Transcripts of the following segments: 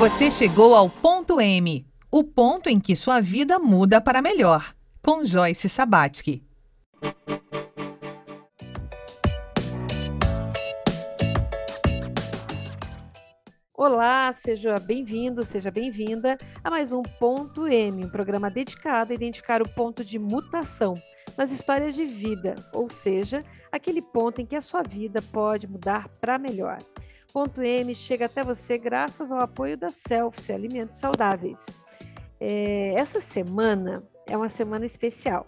Você chegou ao ponto M, o ponto em que sua vida muda para melhor, com Joyce Sabatsky. Olá, seja bem-vindo, seja bem-vinda a mais um Ponto M, um programa dedicado a identificar o ponto de mutação nas histórias de vida, ou seja, aquele ponto em que a sua vida pode mudar para melhor. Ponto M chega até você graças ao apoio da Selfie Alimentos Saudáveis. É, essa semana é uma semana especial,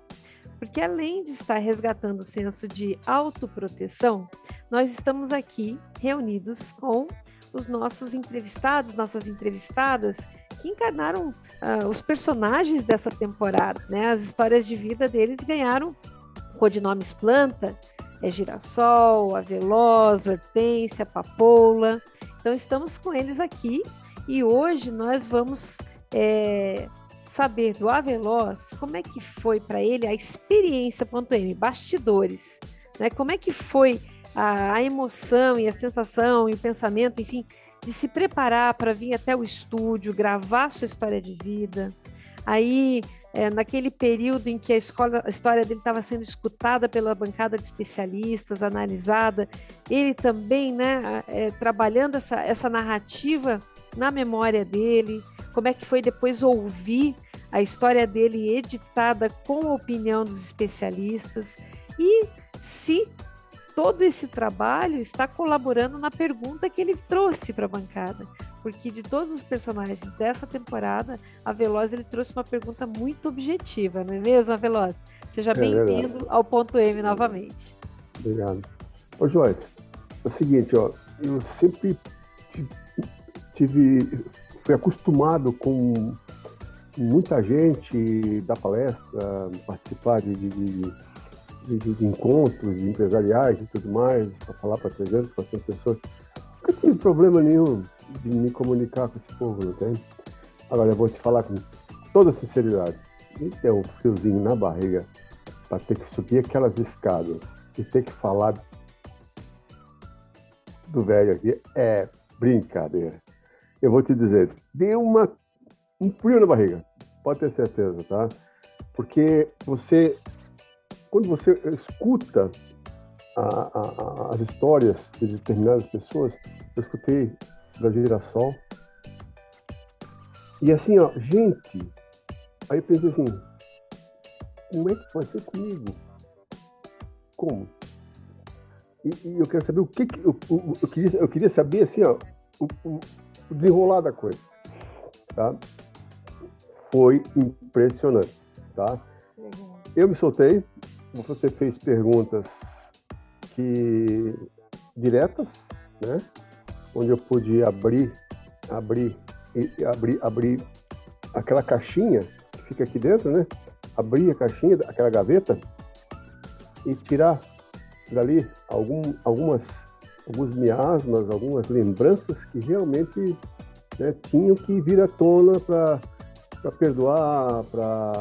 porque além de estar resgatando o senso de autoproteção, nós estamos aqui reunidos com os nossos entrevistados, nossas entrevistadas, que encarnaram uh, os personagens dessa temporada. Né? As histórias de vida deles ganharam codinomes planta, é girassol, aveloz, hortência, papoula. Então estamos com eles aqui e hoje nós vamos é, saber do Aveloz como é que foi para ele a experiência.m, bastidores, né? Como é que foi a, a emoção e a sensação e o pensamento, enfim, de se preparar para vir até o estúdio, gravar sua história de vida. Aí, é, naquele período em que a, escola, a história dele estava sendo escutada pela bancada de especialistas, analisada, ele também, né, é, trabalhando essa, essa narrativa na memória dele, como é que foi depois ouvir a história dele editada com a opinião dos especialistas e se todo esse trabalho está colaborando na pergunta que ele trouxe para a bancada. Porque de todos os personagens dessa temporada, a Veloz ele trouxe uma pergunta muito objetiva, não é mesmo, Veloz? Seja é bem-vindo ao ponto M novamente. Obrigado. Ô, Joyce, é o seguinte, ó, eu sempre tive, fui acostumado com muita gente dar palestra, participar de, de de, de encontros empresariais e tudo mais, para falar para 300, 400 pessoas. Nunca tive problema nenhum de me comunicar com esse povo, não tem? Agora, eu vou te falar com toda sinceridade. Me deu um friozinho na barriga para ter que subir aquelas escadas e ter que falar do velho aqui. É brincadeira. Eu vou te dizer, deu uma, um frio na barriga, pode ter certeza, tá? Porque você quando você escuta a, a, as histórias de determinadas pessoas, eu escutei da Girassol, e assim, ó, gente, aí eu pensei assim, como é que vai ser comigo? Como? E, e eu quero saber o que, que eu, eu, eu, queria, eu queria saber assim, ó, o, o, o desenrolar da coisa, tá? Foi impressionante, tá? Eu me soltei, você fez perguntas que diretas, né? Onde eu pude abrir, abrir, abrir, abrir aquela caixinha que fica aqui dentro, né? Abrir a caixinha, aquela gaveta e tirar dali algum, algumas, alguns miasmas, algumas lembranças que realmente né, tinham que vir à tona para perdoar, para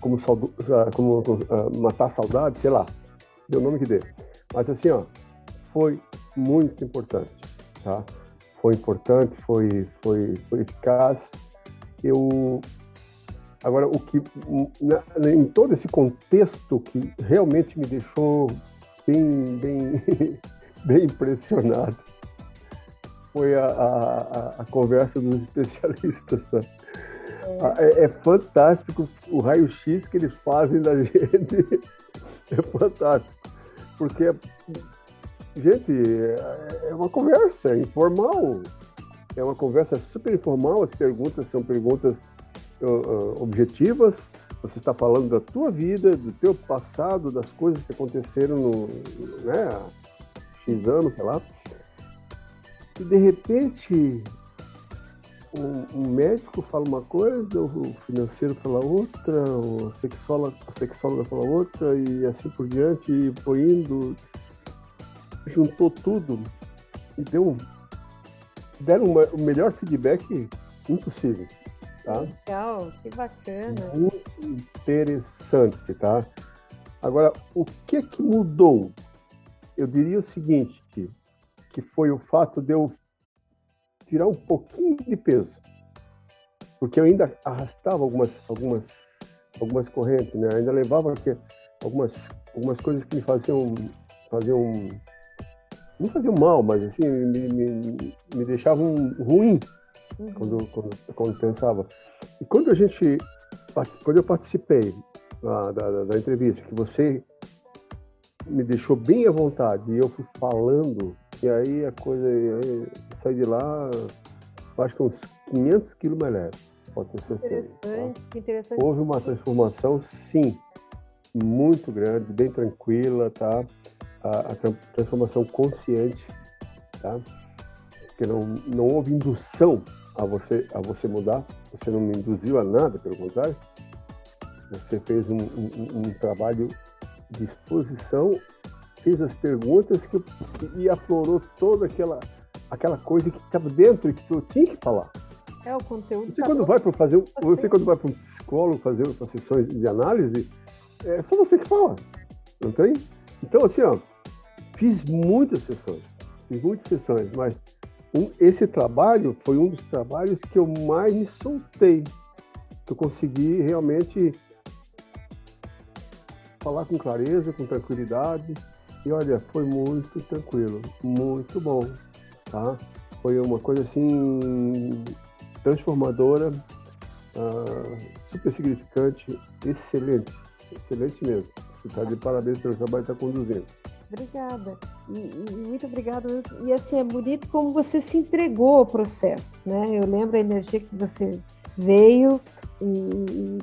como, como, como uh, matar a saudade, sei lá, deu o nome que dê. Mas assim, ó, foi muito importante, tá? Foi importante, foi, foi, foi eficaz. Eu agora o que na, em todo esse contexto que realmente me deixou bem, bem, bem impressionado foi a, a, a conversa dos especialistas. Tá? É, é fantástico o raio-x que eles fazem da gente. É fantástico. Porque, gente, é uma conversa informal. É uma conversa super informal. As perguntas são perguntas uh, objetivas. Você está falando da tua vida, do teu passado, das coisas que aconteceram no, né, há X anos, sei lá. E de repente um, um, médico fala uma coisa, o financeiro fala outra, a sexóloga, a sexóloga fala outra, e assim por diante, e foi indo, juntou tudo e deu deram uma, o melhor feedback impossível. Tá? Legal, que bacana. Muito interessante, tá? Agora, o que que mudou? Eu diria o seguinte, que foi o fato de eu tirar um pouquinho de peso, porque eu ainda arrastava algumas, algumas, algumas correntes, né? Eu ainda levava algumas, algumas coisas que me faziam, faziam não faziam mal, mas assim me, me, me deixavam ruim uhum. quando, quando, quando pensava. E quando a gente, quando eu participei da, da, da entrevista, que você me deixou bem à vontade e eu fui falando, e aí a coisa, aí, saí de lá, acho que uns 500 quilos mais leve, pode ter certeza. Tá? Interessante, tá? interessante. Houve uma transformação, sim, muito grande, bem tranquila, tá? A, a transformação consciente, tá? Porque não, não houve indução a você, a você mudar, você não me induziu a nada, pelo contrário. Você fez um, um, um trabalho de exposição, fez as perguntas que, e aflorou toda aquela, aquela coisa que estava dentro e que eu tinha que falar. É o conteúdo. Você tá quando vai para fazer, você quando vai para um psicólogo fazer sessões de análise, é só você que fala, não tem? Então assim, ó, fiz muitas sessões, fiz muitas sessões, mas um, esse trabalho foi um dos trabalhos que eu mais me soltei, que eu consegui realmente falar com clareza, com tranquilidade. E olha, foi muito tranquilo, muito bom, tá? Foi uma coisa assim transformadora, uh, super significante, excelente, excelente mesmo. Você está de parabéns pelo trabalho que está conduzindo. Obrigada. E, e, muito obrigada. E assim, é bonito como você se entregou ao processo, né? Eu lembro a energia que você veio e,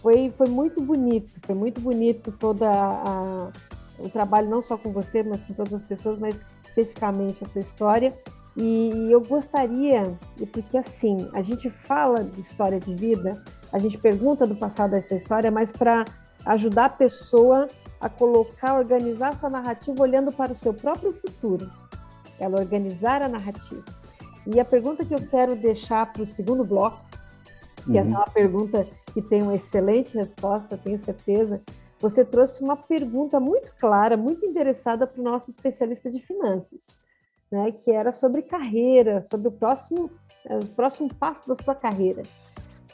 foi, foi muito bonito, foi muito bonito toda a, o trabalho, não só com você, mas com todas as pessoas, mas especificamente a sua história. E eu gostaria, porque assim, a gente fala de história de vida, a gente pergunta do passado dessa história, mas para ajudar a pessoa a colocar, organizar sua narrativa olhando para o seu próprio futuro. Ela organizar a narrativa. E a pergunta que eu quero deixar para o segundo bloco, que uhum. essa é uma pergunta que tem uma excelente resposta, tenho certeza. Você trouxe uma pergunta muito clara, muito interessada para o nosso especialista de finanças, né? que era sobre carreira, sobre o próximo, é, o próximo passo da sua carreira.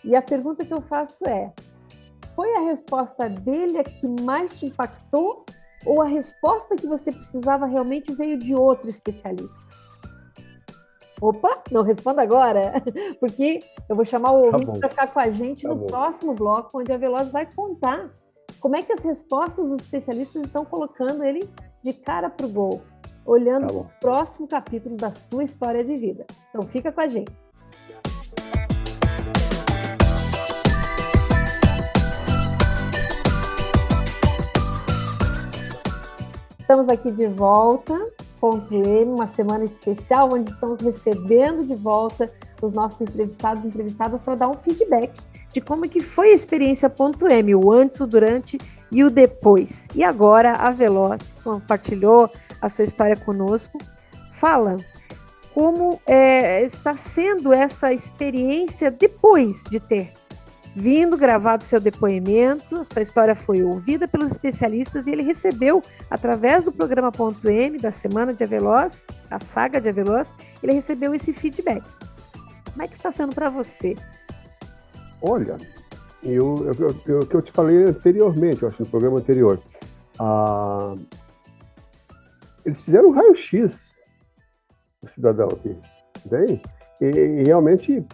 E a pergunta que eu faço é: foi a resposta dele a que mais te impactou ou a resposta que você precisava realmente veio de outro especialista? Opa, não responda agora, porque eu vou chamar o tá ouvinte tá para ficar com a gente tá no bom. próximo bloco, onde a Veloz vai contar como é que as respostas dos especialistas estão colocando ele de cara para o gol, olhando tá o próximo capítulo da sua história de vida. Então fica com a gente. Estamos aqui de volta M, uma semana especial onde estamos recebendo de volta os nossos entrevistados e entrevistadas para dar um feedback de como que foi a experiência .m, o antes, o durante e o depois. E agora a Veloz compartilhou a sua história conosco. Fala como é, está sendo essa experiência depois de ter vindo, gravado seu depoimento, sua história foi ouvida pelos especialistas e ele recebeu, através do programa Ponto M, da Semana de Aveloz, a saga de Aveloz, ele recebeu esse feedback. Como é que está sendo para você? Olha, eu, eu, eu, o que eu te falei anteriormente, eu acho, no programa anterior, ah, eles fizeram um raio-x do cidadão aqui, entende? E, e realmente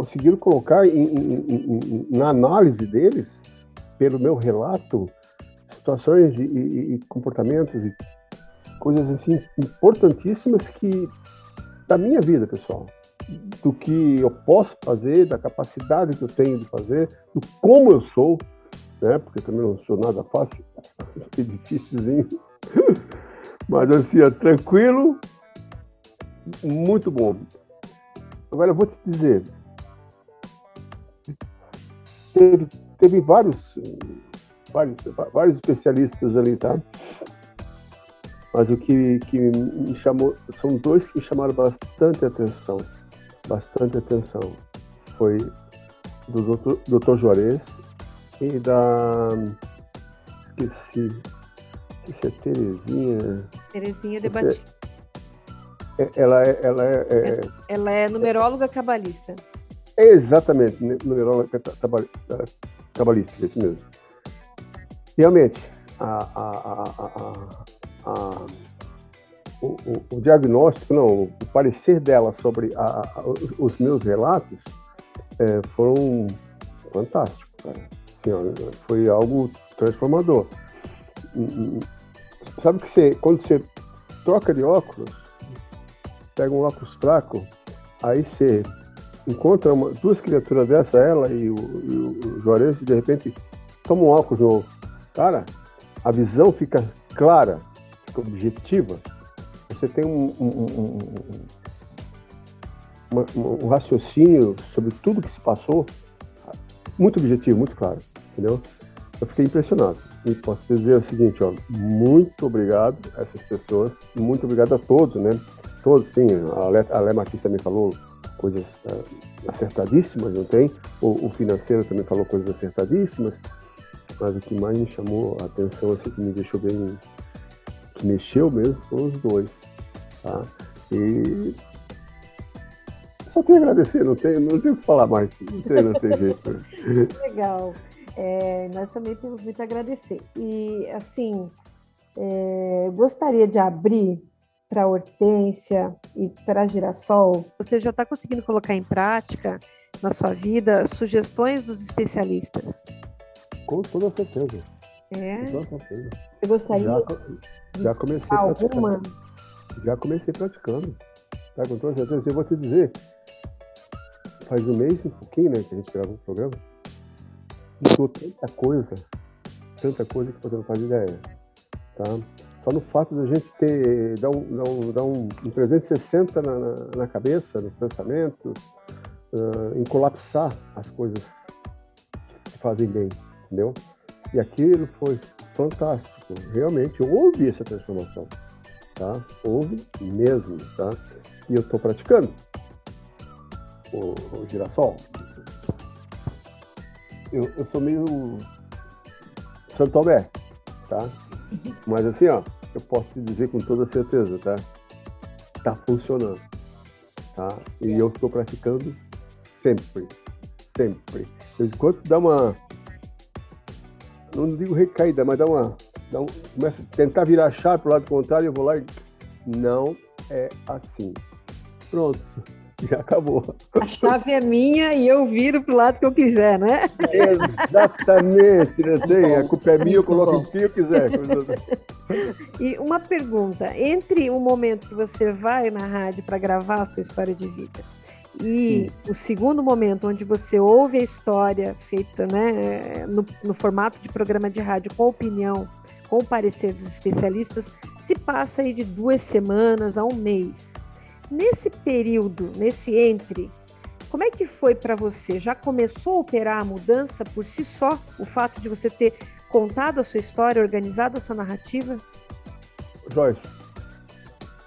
conseguiram colocar em, em, em, na análise deles, pelo meu relato, situações e, e, e, comportamentos e coisas assim importantíssimas que da minha vida, pessoal, do que eu posso fazer, da capacidade que eu tenho de fazer, do como eu sou, né? Porque também não sou nada fácil, é difícilzinho, mas assim, é tranquilo, muito bom. Agora eu vou te dizer, teve, teve vários, vários, vários especialistas ali, tá? Mas o que, que me chamou, são dois que me chamaram bastante atenção, bastante atenção. Foi do doutor, doutor Juarez e da. Esqueci. Esqueci a Terezinha. Terezinha debati. é, ela é, ela é, é, ela é numeróloga cabalista. Exatamente, numeróloga cabalística, isso mesmo. Realmente, a, a, a, o, o, o, diagnóstico, não, o parecer dela sobre os meus relatos é, foram fantásticos. Assim, foi algo transformador. Sabe que você, quando você troca de óculos, pega um óculos fraco, aí você encontra uma, duas criaturas dessa, ela e o, e o Juarez, e de repente toma um óculos novo. Cara, a visão fica clara, fica objetiva. Você tem um, um, um, um raciocínio sobre tudo que se passou muito objetivo, muito claro, entendeu? Eu fiquei impressionado. E posso dizer o seguinte, ó, muito obrigado a essas pessoas, muito obrigado a todos, né? Todos, sim, a Lé, também falou coisas uh, acertadíssimas, não tem? O, o, financeiro também falou coisas acertadíssimas, mas o que mais me chamou a atenção, assim, que me deixou bem, que mexeu mesmo, foram os dois, tá? E só tenho a agradecer, não tenho, não tenho o que falar mais, não tem, não tem jeito. Legal. É, nós também temos muito a agradecer. E, assim, é, gostaria de abrir para a Hortência e para Girassol. Você já está conseguindo colocar em prática na sua vida sugestões dos especialistas? Com toda certeza. É? Com toda certeza. Você gostaria já, já comecei alguma? Já comecei praticando. Tá, com toda certeza. Eu vou te dizer, faz um mês e um pouquinho, né, que a gente gravou o programa, mudou tanta coisa, tanta coisa que você não faz ideia, tá? Só no fato da gente ter, dar um, dar um, dar um, um 360 na, na, na cabeça, nos pensamentos, uh, em colapsar as coisas que fazem bem, entendeu? E aquilo foi fantástico, realmente houve essa transformação, tá? Houve mesmo, tá? E eu estou praticando o, o girassol. Eu, eu sou meio Santo Tomé, tá? Mas assim, ó, eu posso te dizer com toda certeza, tá? Tá funcionando, tá? E eu estou praticando sempre, sempre. Enquanto dá uma, não digo recaída, mas dá uma, dá um, começa a tentar virar a chave pro lado contrário, eu vou lá e não é assim. Pronto. Já acabou. A chave é minha e eu viro para o lado que eu quiser, né? Exatamente, né? Tem, a culpa é minha, eu coloco o que eu quiser. E uma pergunta: entre o momento que você vai na rádio para gravar a sua história de vida e Sim. o segundo momento onde você ouve a história feita né, no, no formato de programa de rádio com opinião, com o parecer dos especialistas, se passa aí de duas semanas a um mês. Nesse período, nesse entre, como é que foi para você? Já começou a operar a mudança por si só? O fato de você ter contado a sua história, organizado a sua narrativa? Joyce,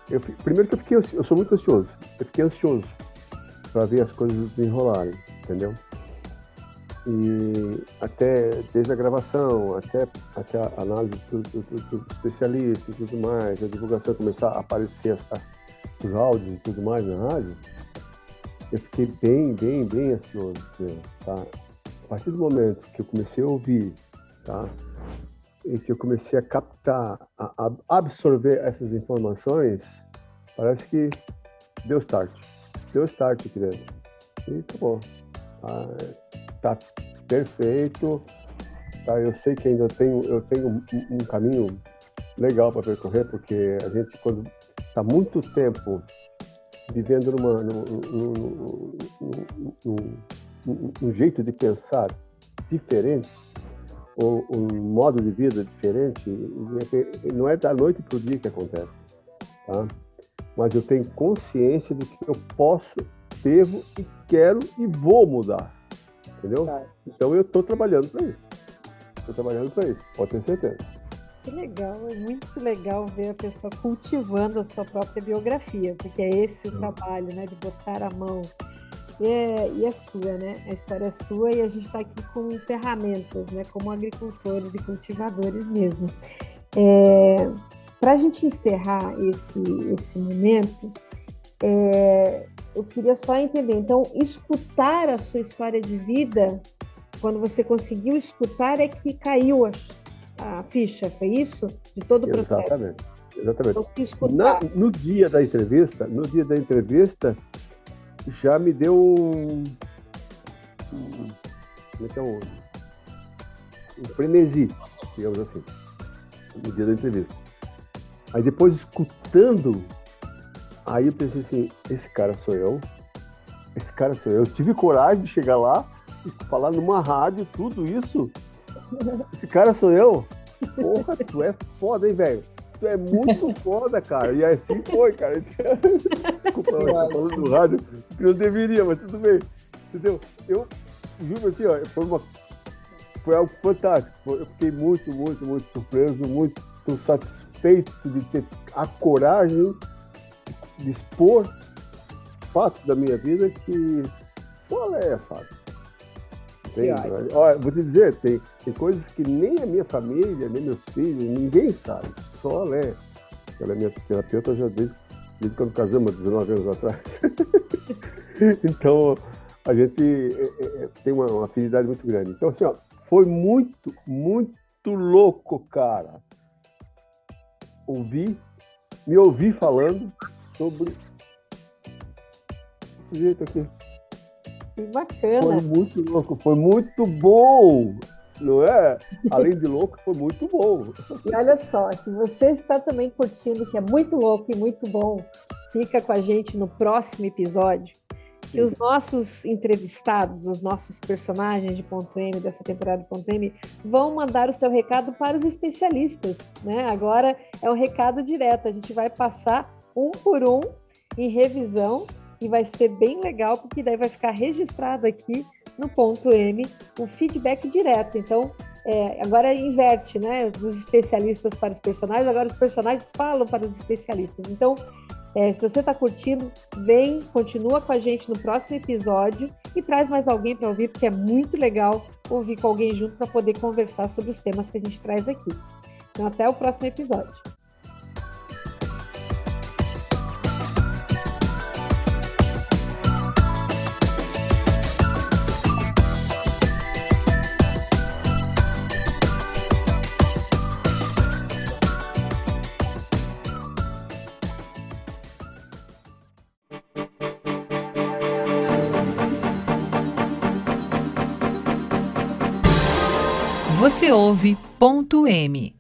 eu, primeiro que eu fiquei, eu sou muito ansioso. Eu fiquei ansioso para ver as coisas desenrolarem, entendeu? E até desde a gravação, até, até a análise do, do, do, do especialista e tudo mais, a divulgação começar a aparecer as, as os áudios e tudo mais na rádio, eu fiquei bem, bem, bem ansioso, assim, tá? A partir do momento que eu comecei a ouvir, tá? E que eu comecei a captar, a, absorver essas informações, parece que deu start. Deu start, querido. E bom. Tá, tá perfeito. Tá, eu sei que ainda tenho, eu tenho um, um caminho legal para percorrer, porque a gente, quando está muito tempo vivendo numa, num, num, num, num, jeito de pensar diferente, ou um modo de vida diferente, não é da noite para o dia que acontece. Tá? Mas eu tenho consciência de que eu posso, devo e quero e vou mudar. Entendeu? Tá. Então eu estou trabalhando para isso. Estou trabalhando para isso, pode ter certeza. Que legal, é muito legal ver a pessoa cultivando a sua própria biografia, porque é esse o trabalho, né, de botar a mão. E é, e é sua, né? A história é sua e a gente está aqui com ferramentas, né, como agricultores e cultivadores mesmo. É, Para a gente encerrar esse, esse momento, É, eu queria só entender. Então, escutar a sua história de vida, quando você conseguiu escutar, é que caiu a, a ficha, foi isso? De todo o processo. Exatamente. Exatamente. Na, no dia da entrevista, no dia da entrevista, já me deu um. um como é que é um, um frenesi, digamos assim, no dia da entrevista. Aí depois, escutando, aí eu pensei assim, esse cara sou eu, esse cara sou eu. Eu tive coragem de chegar lá e falar numa rádio tudo isso. Esse cara sou eu. Porra, tu é foda, hein, velho? Tu é muito foda, cara. E assim foi, cara. Desculpa, eu tô falando no rádio, que não deveria, mas tudo bem. Entendeu? Eu juro assim, ó, foi, uma, foi algo fantástico. Eu fiquei muito, muito, muito surpreso, muito satisfeito de ter a coragem de expor fatos da minha vida que só a Leia sabe. Olha, vou te dizer, tem, tem coisas que nem a minha família, nem meus filhos, ninguém sabe, só a Leia. Ela é minha terapeuta já desde, desde quando casamos, 19 anos atrás. então, a gente é, é, é, tem uma, uma, afinidade muito grande. Então, assim, ó, foi muito, muito louco, cara. Ouvir, me ouvir falando sobre esse jeito aqui. Que bacana. Foi muito louco, foi muito bom. Não é? Além de louco, foi muito bom. E olha só, se você está também curtindo, que é muito louco e muito bom, fica com a gente no próximo episódio que os nossos entrevistados, os nossos personagens de ponto M, dessa temporada de ponto M, vão mandar o seu recado para os especialistas. Né? Agora é um recado direto, a gente vai passar um por um em revisão e vai ser bem legal, porque daí vai ficar registrado aqui no ponto M o feedback direto. Então, é, agora inverte, né? Dos especialistas para os personagens, agora os personagens falam para os especialistas. Então, é, se você está curtindo, vem, continua com a gente no próximo episódio e traz mais alguém para ouvir, porque é muito legal ouvir com alguém junto para poder conversar sobre os temas que a gente traz aqui. Então, até o próximo episódio. Você ouve ponto M.